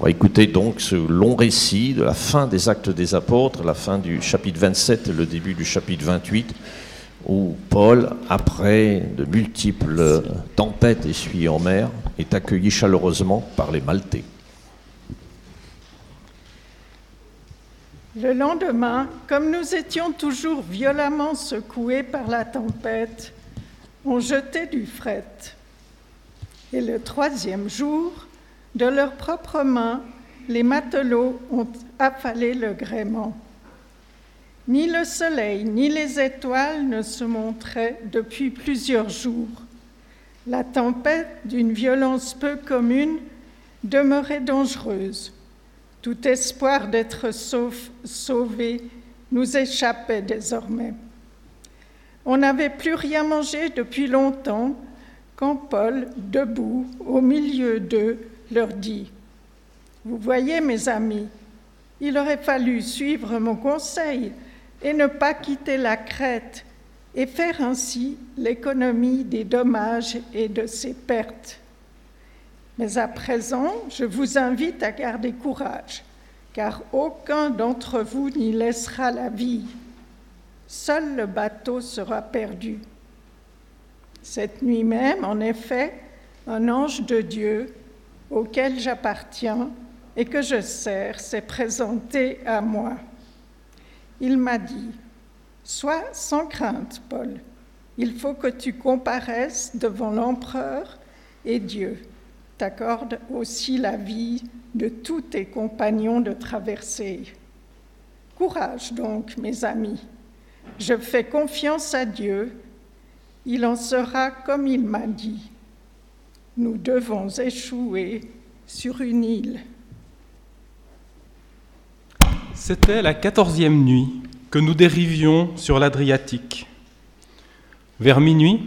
On va écouter donc ce long récit de la fin des actes des apôtres, la fin du chapitre 27 et le début du chapitre 28, où Paul, après de multiples tempêtes essuyées en mer, est accueilli chaleureusement par les Maltais. Le lendemain, comme nous étions toujours violemment secoués par la tempête, on jetait du fret. Et le troisième jour, de leurs propres mains, les matelots ont affalé le gréement. Ni le soleil ni les étoiles ne se montraient depuis plusieurs jours. La tempête, d'une violence peu commune, demeurait dangereuse. Tout espoir d'être sauvé nous échappait désormais. On n'avait plus rien mangé depuis longtemps quand Paul, debout au milieu d'eux, leur dit, Vous voyez mes amis, il aurait fallu suivre mon conseil et ne pas quitter la Crète et faire ainsi l'économie des dommages et de ses pertes. Mais à présent, je vous invite à garder courage, car aucun d'entre vous n'y laissera la vie. Seul le bateau sera perdu. Cette nuit même, en effet, un ange de Dieu, auquel j'appartiens et que je sers, s'est présenté à moi. Il m'a dit, Sois sans crainte, Paul, il faut que tu comparaisses devant l'empereur et Dieu t'accorde aussi la vie de tous tes compagnons de traversée. Courage donc, mes amis, je fais confiance à Dieu, il en sera comme il m'a dit. Nous devons échouer sur une île. C'était la quatorzième nuit que nous dérivions sur l'Adriatique. Vers minuit,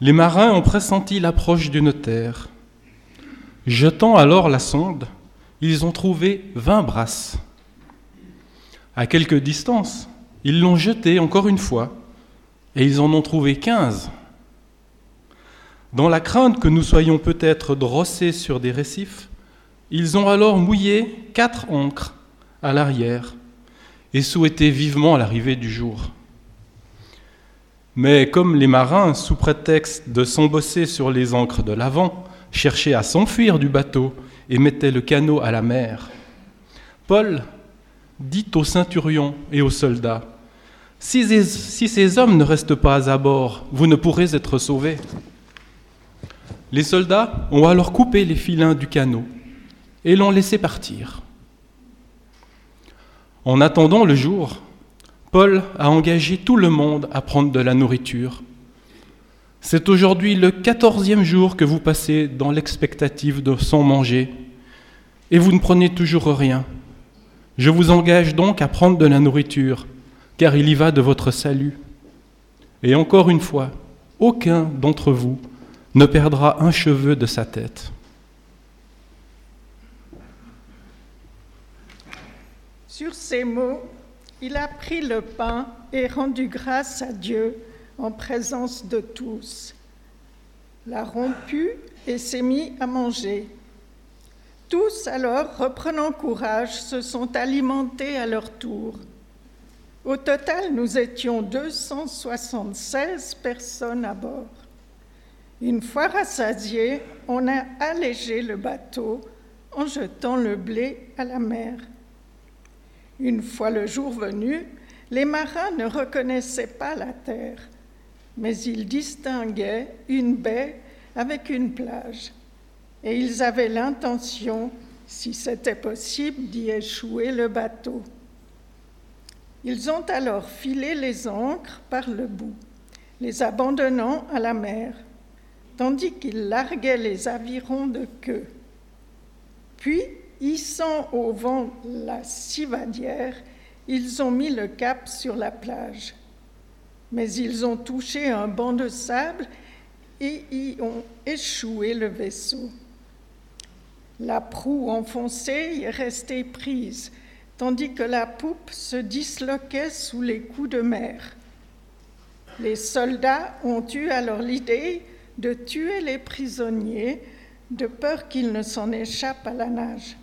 les marins ont pressenti l'approche d'une terre. Jetant alors la sonde, ils ont trouvé vingt brasses. À quelque distance, ils l'ont jetée encore une fois, et ils en ont trouvé quinze. Dans la crainte que nous soyons peut-être drossés sur des récifs, ils ont alors mouillé quatre ancres à l'arrière et souhaité vivement l'arrivée du jour. Mais comme les marins, sous prétexte de s'embosser sur les ancres de l'avant, cherchaient à s'enfuir du bateau et mettaient le canot à la mer, Paul dit aux ceinturions et aux soldats, si ces hommes ne restent pas à bord, vous ne pourrez être sauvés. Les soldats ont alors coupé les filins du canot et l'ont laissé partir. En attendant le jour, Paul a engagé tout le monde à prendre de la nourriture. C'est aujourd'hui le quatorzième jour que vous passez dans l'expectative de sans manger, et vous ne prenez toujours rien. Je vous engage donc à prendre de la nourriture, car il y va de votre salut. Et encore une fois, aucun d'entre vous ne perdra un cheveu de sa tête. Sur ces mots, il a pris le pain et rendu grâce à Dieu en présence de tous, l'a rompu et s'est mis à manger. Tous alors, reprenant courage, se sont alimentés à leur tour. Au total, nous étions 276 personnes à bord. Une fois rassasiés, on a allégé le bateau en jetant le blé à la mer. Une fois le jour venu, les marins ne reconnaissaient pas la terre, mais ils distinguaient une baie avec une plage, et ils avaient l'intention, si c'était possible, d'y échouer le bateau. Ils ont alors filé les ancres par le bout, les abandonnant à la mer, tandis qu'ils larguaient les avirons de queue. Puis Hissant au vent la civadière, ils ont mis le cap sur la plage. Mais ils ont touché un banc de sable et y ont échoué le vaisseau. La proue enfoncée y est restée prise, tandis que la poupe se disloquait sous les coups de mer. Les soldats ont eu alors l'idée de tuer les prisonniers de peur qu'ils ne s'en échappent à la nage.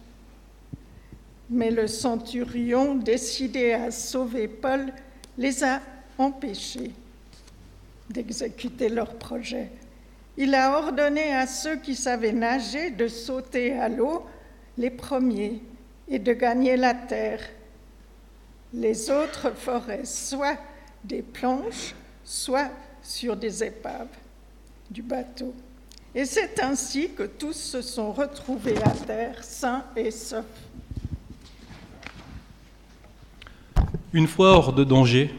Mais le centurion, décidé à sauver Paul, les a empêchés d'exécuter leur projet. Il a ordonné à ceux qui savaient nager de sauter à l'eau, les premiers, et de gagner la terre. Les autres feraient soit des planches, soit sur des épaves du bateau. Et c'est ainsi que tous se sont retrouvés à terre, sains et saufs. Une fois hors de danger,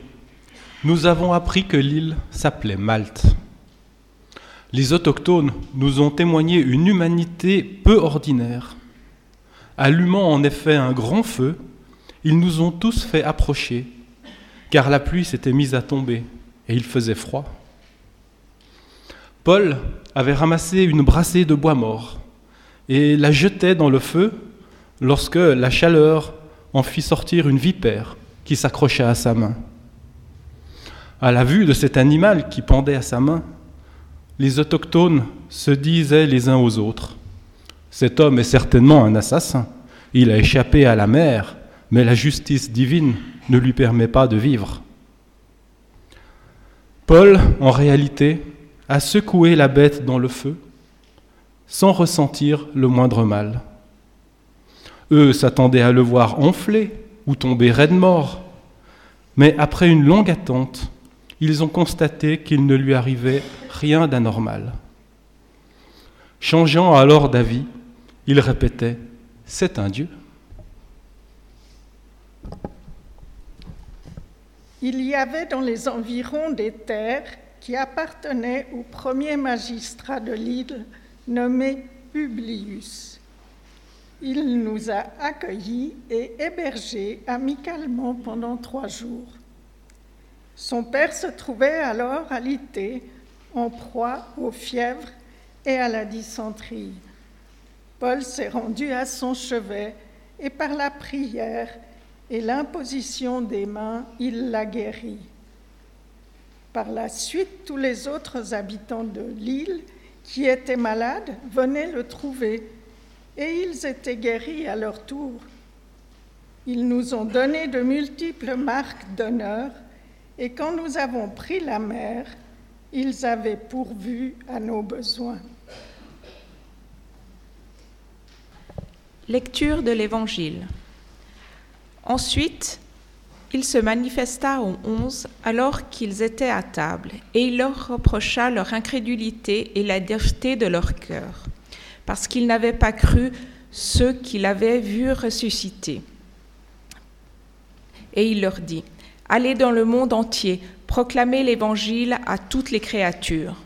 nous avons appris que l'île s'appelait Malte. Les autochtones nous ont témoigné une humanité peu ordinaire. Allumant en effet un grand feu, ils nous ont tous fait approcher, car la pluie s'était mise à tomber et il faisait froid. Paul avait ramassé une brassée de bois mort et la jetait dans le feu lorsque la chaleur en fit sortir une vipère qui s'accrocha à sa main. À la vue de cet animal qui pendait à sa main, les autochtones se disaient les uns aux autres, Cet homme est certainement un assassin, il a échappé à la mer, mais la justice divine ne lui permet pas de vivre. Paul, en réalité, a secoué la bête dans le feu, sans ressentir le moindre mal. Eux s'attendaient à le voir enfler ou tomber raide mort, mais après une longue attente, ils ont constaté qu'il ne lui arrivait rien d'anormal. Changeant alors d'avis, il répétait C'est un Dieu. Il y avait dans les environs des terres qui appartenaient au premier magistrat de l'île nommé Publius. Il nous a accueillis et hébergés amicalement pendant trois jours. Son père se trouvait alors alité, en proie aux fièvres et à la dysenterie. Paul s'est rendu à son chevet et par la prière et l'imposition des mains, il l'a guéri. Par la suite, tous les autres habitants de l'île qui étaient malades venaient le trouver et ils étaient guéris à leur tour. Ils nous ont donné de multiples marques d'honneur et quand nous avons pris la mer, ils avaient pourvu à nos besoins. Lecture de l'Évangile. Ensuite, il se manifesta aux onze alors qu'ils étaient à table, et il leur reprocha leur incrédulité et la dureté de leur cœur, parce qu'ils n'avaient pas cru ceux qu'il avait vus ressusciter. Et il leur dit, Allez dans le monde entier, proclamez l'Évangile à toutes les créatures.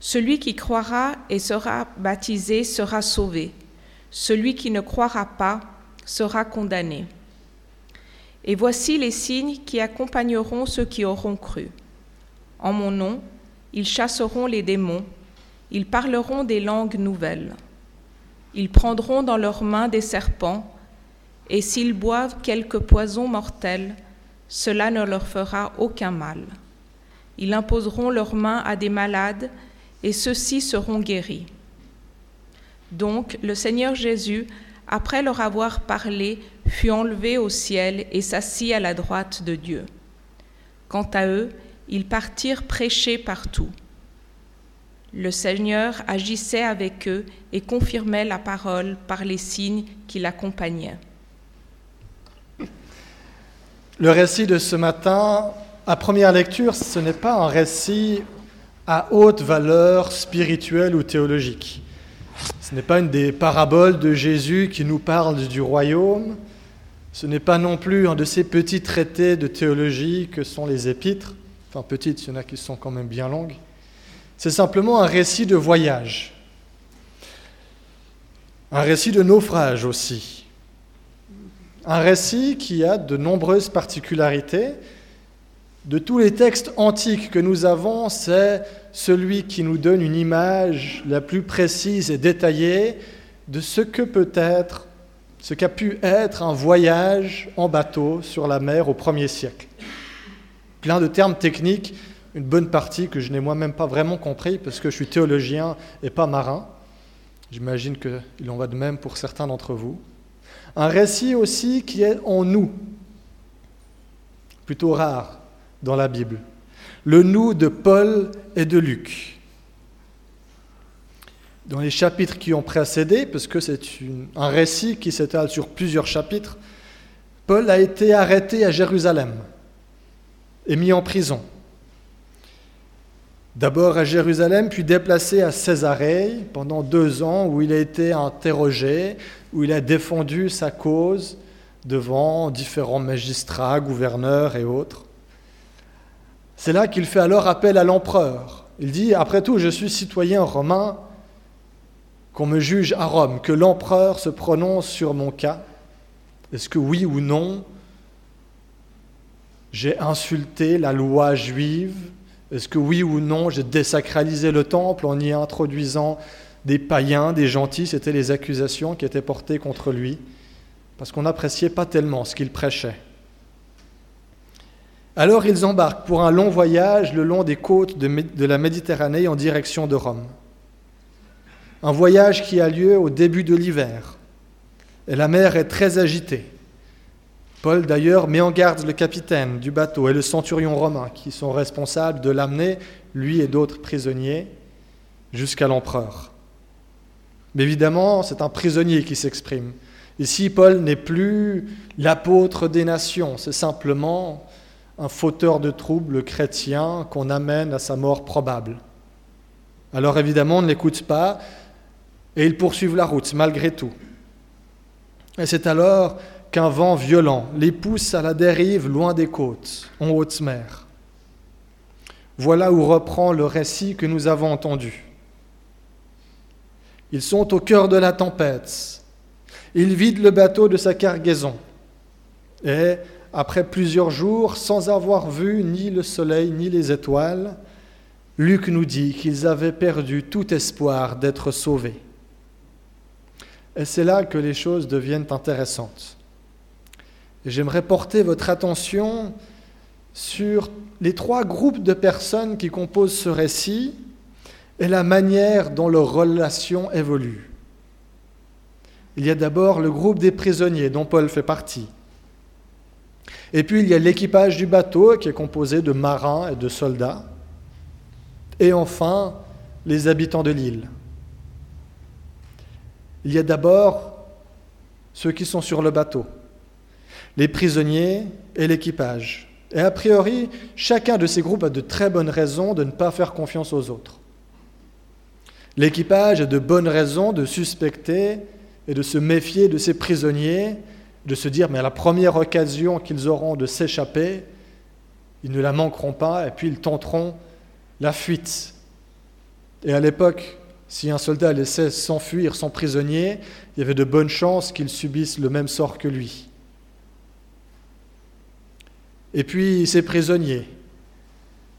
Celui qui croira et sera baptisé sera sauvé. Celui qui ne croira pas sera condamné. Et voici les signes qui accompagneront ceux qui auront cru. En mon nom, ils chasseront les démons, ils parleront des langues nouvelles. Ils prendront dans leurs mains des serpents, et s'ils boivent quelque poison mortel, cela ne leur fera aucun mal. Ils imposeront leurs mains à des malades et ceux-ci seront guéris. Donc le Seigneur Jésus, après leur avoir parlé, fut enlevé au ciel et s'assit à la droite de Dieu. Quant à eux, ils partirent prêcher partout. Le Seigneur agissait avec eux et confirmait la parole par les signes qui l'accompagnaient. Le récit de ce matin, à première lecture, ce n'est pas un récit à haute valeur spirituelle ou théologique. Ce n'est pas une des paraboles de Jésus qui nous parle du royaume. Ce n'est pas non plus un de ces petits traités de théologie que sont les épîtres. Enfin, petites, il y en a qui sont quand même bien longues. C'est simplement un récit de voyage. Un récit de naufrage aussi. Un récit qui a de nombreuses particularités. De tous les textes antiques que nous avons, c'est celui qui nous donne une image la plus précise et détaillée de ce que peut être, ce qu'a pu être un voyage en bateau sur la mer au premier siècle. Plein de termes techniques, une bonne partie que je n'ai moi-même pas vraiment compris parce que je suis théologien et pas marin. J'imagine qu'il en va de même pour certains d'entre vous. Un récit aussi qui est en nous, plutôt rare dans la Bible. Le nous de Paul et de Luc. Dans les chapitres qui ont précédé, parce que c'est un récit qui s'étale sur plusieurs chapitres, Paul a été arrêté à Jérusalem et mis en prison. D'abord à Jérusalem, puis déplacé à Césarée pendant deux ans où il a été interrogé, où il a défendu sa cause devant différents magistrats, gouverneurs et autres. C'est là qu'il fait alors appel à l'empereur. Il dit, après tout, je suis citoyen romain, qu'on me juge à Rome, que l'empereur se prononce sur mon cas. Est-ce que oui ou non, j'ai insulté la loi juive? Est-ce que oui ou non, j'ai désacralisé le temple en y introduisant des païens, des gentils? C'était les accusations qui étaient portées contre lui, parce qu'on n'appréciait pas tellement ce qu'il prêchait. Alors ils embarquent pour un long voyage le long des côtes de la Méditerranée en direction de Rome. Un voyage qui a lieu au début de l'hiver. Et la mer est très agitée. Paul, d'ailleurs, met en garde le capitaine du bateau et le centurion romain qui sont responsables de l'amener, lui et d'autres prisonniers, jusqu'à l'empereur. Mais évidemment, c'est un prisonnier qui s'exprime. Ici, Paul n'est plus l'apôtre des nations, c'est simplement un fauteur de troubles chrétien qu'on amène à sa mort probable. Alors évidemment, on ne l'écoute pas et ils poursuivent la route malgré tout. Et c'est alors qu'un vent violent les pousse à la dérive loin des côtes, en haute mer. Voilà où reprend le récit que nous avons entendu. Ils sont au cœur de la tempête. Ils vident le bateau de sa cargaison. Et, après plusieurs jours, sans avoir vu ni le soleil ni les étoiles, Luc nous dit qu'ils avaient perdu tout espoir d'être sauvés. Et c'est là que les choses deviennent intéressantes. J'aimerais porter votre attention sur les trois groupes de personnes qui composent ce récit et la manière dont leurs relations évoluent. Il y a d'abord le groupe des prisonniers dont Paul fait partie. Et puis il y a l'équipage du bateau qui est composé de marins et de soldats. Et enfin, les habitants de l'île. Il y a d'abord ceux qui sont sur le bateau, les prisonniers et l'équipage. Et a priori, chacun de ces groupes a de très bonnes raisons de ne pas faire confiance aux autres. L'équipage a de bonnes raisons de suspecter et de se méfier de ces prisonniers, de se dire, mais à la première occasion qu'ils auront de s'échapper, ils ne la manqueront pas et puis ils tenteront la fuite. Et à l'époque, si un soldat laissait s'enfuir son prisonnier, il y avait de bonnes chances qu'il subisse le même sort que lui. Et puis ces prisonniers,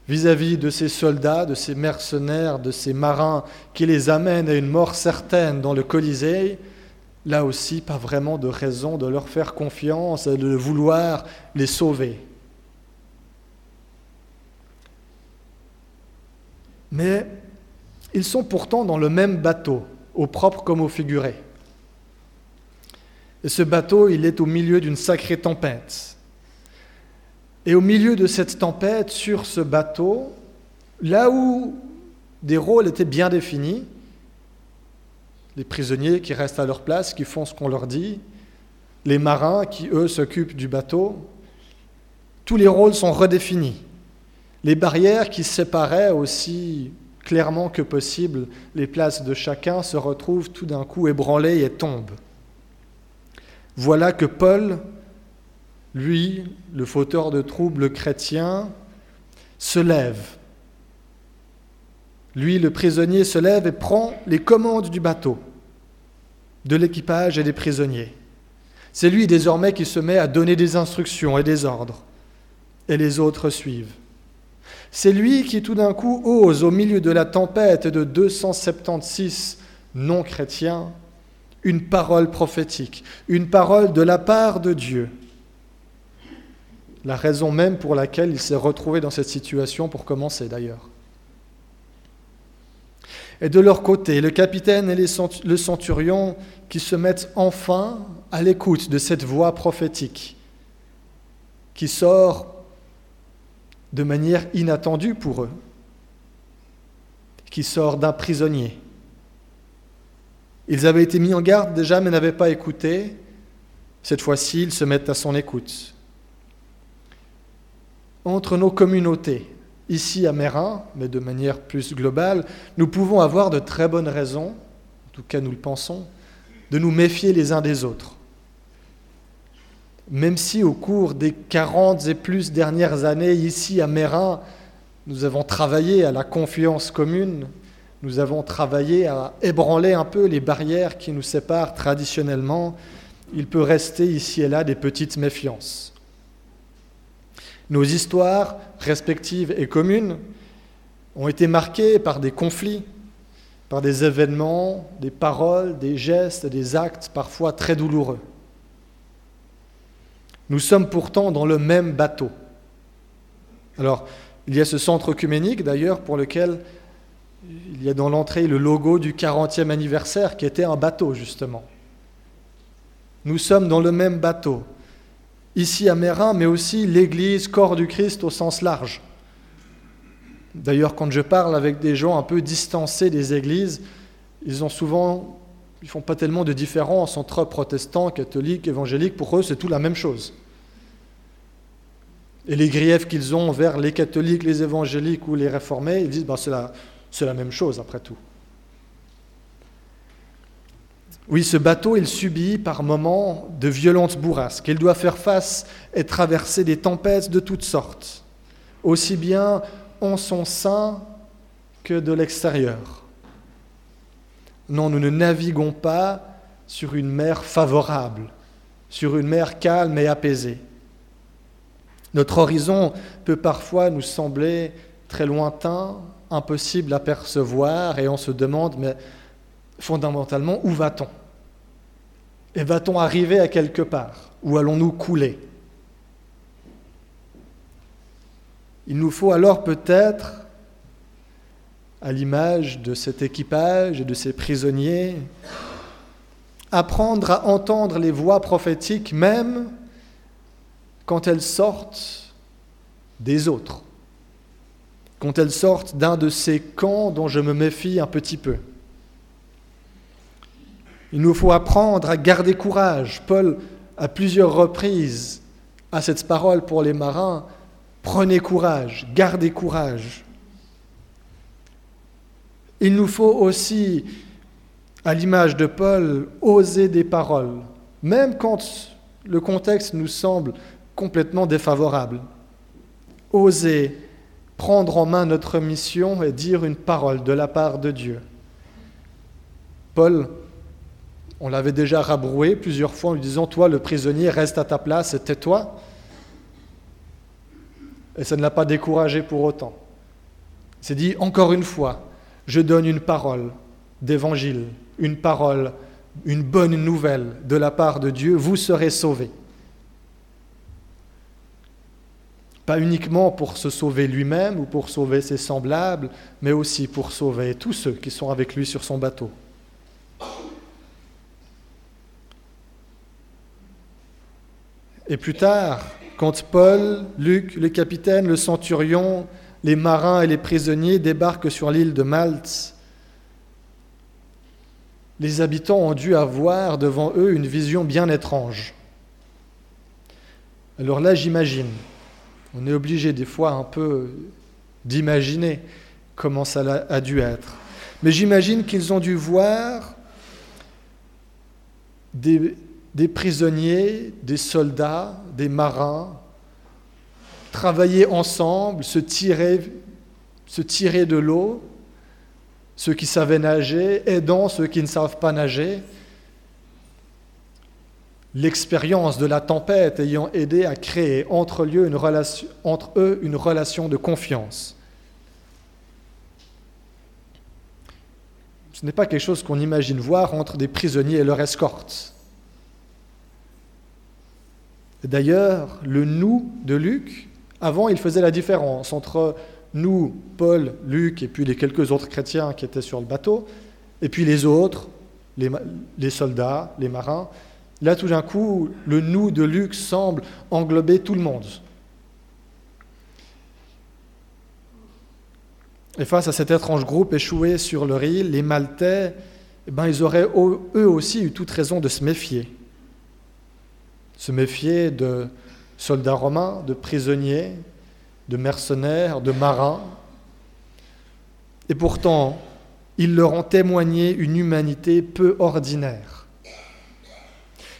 vis-à-vis de ces soldats, de ces mercenaires, de ces marins qui les amènent à une mort certaine dans le Colisée, là aussi, pas vraiment de raison de leur faire confiance et de vouloir les sauver. Mais ils sont pourtant dans le même bateau, au propre comme au figuré. Et ce bateau, il est au milieu d'une sacrée tempête. Et au milieu de cette tempête, sur ce bateau, là où des rôles étaient bien définis, les prisonniers qui restent à leur place, qui font ce qu'on leur dit, les marins qui, eux, s'occupent du bateau, tous les rôles sont redéfinis. Les barrières qui séparaient aussi clairement que possible, les places de chacun se retrouvent tout d'un coup ébranlées et tombent. Voilà que Paul, lui, le fauteur de troubles chrétien, se lève. Lui, le prisonnier, se lève et prend les commandes du bateau, de l'équipage et des prisonniers. C'est lui désormais qui se met à donner des instructions et des ordres, et les autres suivent. C'est lui qui tout d'un coup ose, au milieu de la tempête de 276 non-chrétiens, une parole prophétique, une parole de la part de Dieu. La raison même pour laquelle il s'est retrouvé dans cette situation, pour commencer d'ailleurs. Et de leur côté, le capitaine et le centurion qui se mettent enfin à l'écoute de cette voix prophétique qui sort de manière inattendue pour eux, qui sort d'un prisonnier. Ils avaient été mis en garde déjà mais n'avaient pas écouté. Cette fois-ci, ils se mettent à son écoute. Entre nos communautés, ici à Mérin, mais de manière plus globale, nous pouvons avoir de très bonnes raisons, en tout cas nous le pensons, de nous méfier les uns des autres. Même si au cours des 40 et plus dernières années, ici à Mérin, nous avons travaillé à la confiance commune, nous avons travaillé à ébranler un peu les barrières qui nous séparent traditionnellement, il peut rester ici et là des petites méfiances. Nos histoires respectives et communes ont été marquées par des conflits, par des événements, des paroles, des gestes, des actes parfois très douloureux. Nous sommes pourtant dans le même bateau. Alors, il y a ce centre œcuménique d'ailleurs pour lequel il y a dans l'entrée le logo du 40e anniversaire qui était un bateau justement. Nous sommes dans le même bateau, ici à Mérin, mais aussi l'Église, corps du Christ au sens large. D'ailleurs, quand je parle avec des gens un peu distancés des églises, ils ont souvent, ils font pas tellement de différence entre protestants, catholiques, évangéliques. Pour eux, c'est tout la même chose. Et les griefs qu'ils ont vers les catholiques, les évangéliques ou les réformés, ils disent ben, c'est la, la même chose après tout. Oui, ce bateau, il subit par moments de violentes bourrasques. Il doit faire face et traverser des tempêtes de toutes sortes, aussi bien en son sein que de l'extérieur. Non, nous ne naviguons pas sur une mer favorable, sur une mer calme et apaisée. Notre horizon peut parfois nous sembler très lointain, impossible à percevoir, et on se demande, mais fondamentalement, où va-t-on? Et va-t-on arriver à quelque part? Où allons-nous couler? Il nous faut alors peut-être, à l'image de cet équipage et de ces prisonniers, apprendre à entendre les voix prophétiques même quand elles sortent des autres, quand elles sortent d'un de ces camps dont je me méfie un petit peu. Il nous faut apprendre à garder courage. Paul, à plusieurs reprises, a cette parole pour les marins, prenez courage, gardez courage. Il nous faut aussi, à l'image de Paul, oser des paroles, même quand le contexte nous semble complètement défavorable. Oser prendre en main notre mission et dire une parole de la part de Dieu. Paul, on l'avait déjà rabroué plusieurs fois en lui disant, toi le prisonnier, reste à ta place tais-toi. Et ça ne l'a pas découragé pour autant. Il s'est dit, encore une fois, je donne une parole d'évangile, une parole, une bonne nouvelle de la part de Dieu, vous serez sauvés. pas uniquement pour se sauver lui-même ou pour sauver ses semblables, mais aussi pour sauver tous ceux qui sont avec lui sur son bateau. Et plus tard, quand Paul, Luc, le capitaine, le centurion, les marins et les prisonniers débarquent sur l'île de Malte, les habitants ont dû avoir devant eux une vision bien étrange. Alors là, j'imagine, on est obligé des fois un peu d'imaginer comment ça a dû être. Mais j'imagine qu'ils ont dû voir des, prisonniers, des soldats, des marins travailler ensemble, se tirer, de l'eau, ceux qui savaient nager, aidant ceux qui ne savent pas nager, l'expérience de la tempête ayant aidé à créer entre eux une relation de confiance. Ce n'est pas quelque chose qu'on imagine voir entre des prisonniers et leur escorte. D'ailleurs, le nous de Luc, avant, il faisait la différence entre nous, Paul, Luc et puis les quelques autres chrétiens qui étaient sur le bateau, et puis les autres, les, soldats, les marins. Là, tout d'un coup, le nous de Luc semble englober tout le monde. Et face à cet étrange groupe échoué sur le riz, les Maltais, eh ben, ils auraient eux aussi eu toute raison de se méfier. Se méfier de soldats romains, de prisonniers, de mercenaires, de marins. Et pourtant, ils leur ont témoigné une humanité peu ordinaire.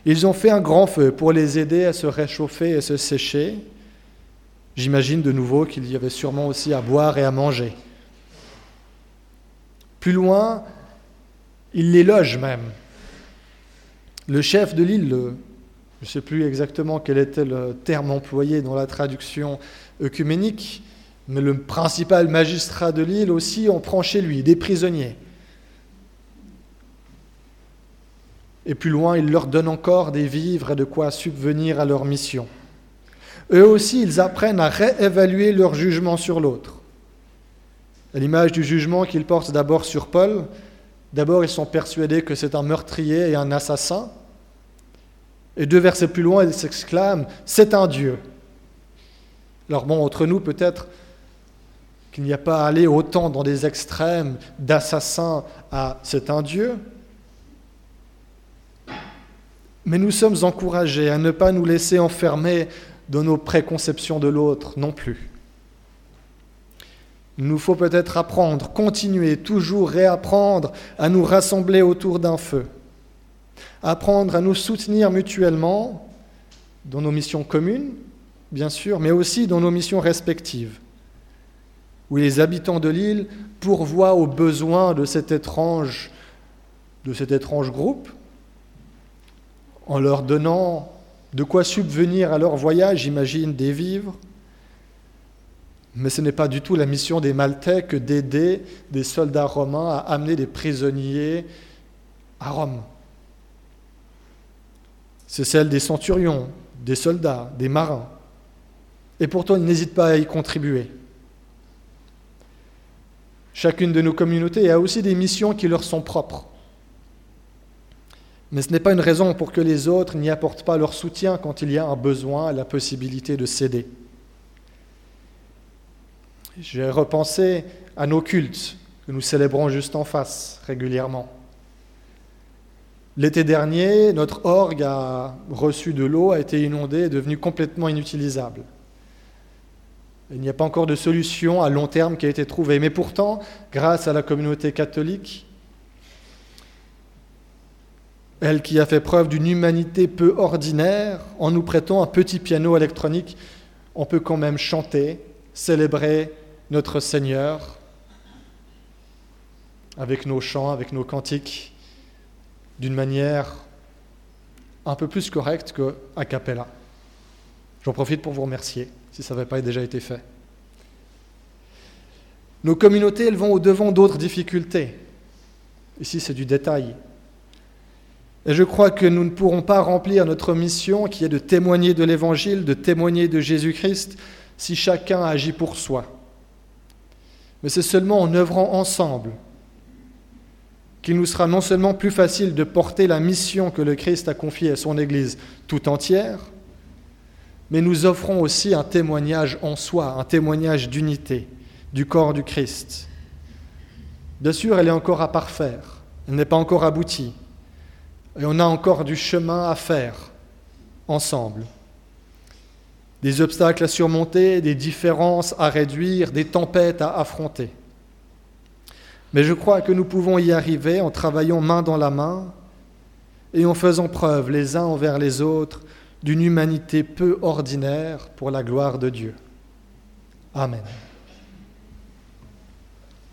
Ils ont fait un grand feu pour les aider à se réchauffer et se sécher. J'imagine de nouveau qu'il y avait sûrement aussi à boire et à manger. Plus loin, ils les logent même. Le chef de l'île, je ne sais plus exactement quel était le terme employé dans la traduction œcuménique, mais le principal magistrat de l'île aussi en prend chez lui des prisonniers. Et plus loin, il leur donne encore des vivres et de quoi subvenir à leur mission. Eux aussi, ils apprennent à réévaluer leur jugement sur l'autre. À l'image du jugement qu'ils portent d'abord sur Paul, d'abord ils sont persuadés que c'est un meurtrier et un assassin. Et deux versets plus loin, ils s'exclament, c'est un Dieu. Alors bon, entre nous, peut-être qu'il n'y a pas à aller autant dans des extrêmes d'assassin à c'est un Dieu. Mais nous sommes encouragés à ne pas nous laisser enfermer dans nos préconceptions de l'autre non plus. Il nous faut peut-être apprendre, continuer, toujours réapprendre à nous rassembler autour d'un feu, apprendre à nous soutenir mutuellement dans nos missions communes, bien sûr, mais aussi dans nos missions respectives où les habitants de l'île pourvoient aux besoins de cet étrange, groupe, en leur donnant de quoi subvenir à leur voyage, j'imagine, des vivres. Mais ce n'est pas du tout la mission des Maltais que d'aider des soldats romains à amener des prisonniers à Rome. C'est celle des centurions, des soldats, des marins. Et pourtant, ils n'hésitent pas à y contribuer. Chacune de nos communautés a aussi des missions qui leur sont propres. Mais ce n'est pas une raison pour que les autres n'y apportent pas leur soutien quand il y a un besoin, la possibilité de céder. J'ai repensé à nos cultes que nous célébrons juste en face régulièrement. L'été dernier, notre orgue a reçu de l'eau, a été inondé, est devenu complètement inutilisable. Il n'y a pas encore de solution à long terme qui a été trouvée. Mais pourtant, grâce à la communauté catholique, elle qui a fait preuve d'une humanité peu ordinaire, en nous prêtant un petit piano électronique, on peut quand même chanter, célébrer notre Seigneur avec nos chants, avec nos cantiques, d'une manière un peu plus correcte qu'à cappella. J'en profite pour vous remercier si ça n'avait pas déjà été fait. Nos communautés, elles vont au-devant d'autres difficultés. Ici, c'est du détail. Et je crois que nous ne pourrons pas remplir notre mission qui est de témoigner de l'Évangile, de témoigner de Jésus-Christ, si chacun agit pour soi. Mais c'est seulement en œuvrant ensemble qu'il nous sera non seulement plus facile de porter la mission que le Christ a confiée à son Église tout entière, mais nous offrons aussi un témoignage en soi, un témoignage d'unité du corps du Christ. Bien sûr, elle est encore à parfaire, elle n'est pas encore aboutie, et on a encore du chemin à faire ensemble. Des obstacles à surmonter, des différences à réduire, des tempêtes à affronter. Mais je crois que nous pouvons y arriver en travaillant main dans la main et en faisant preuve les uns envers les autres d'une humanité peu ordinaire pour la gloire de Dieu. Amen.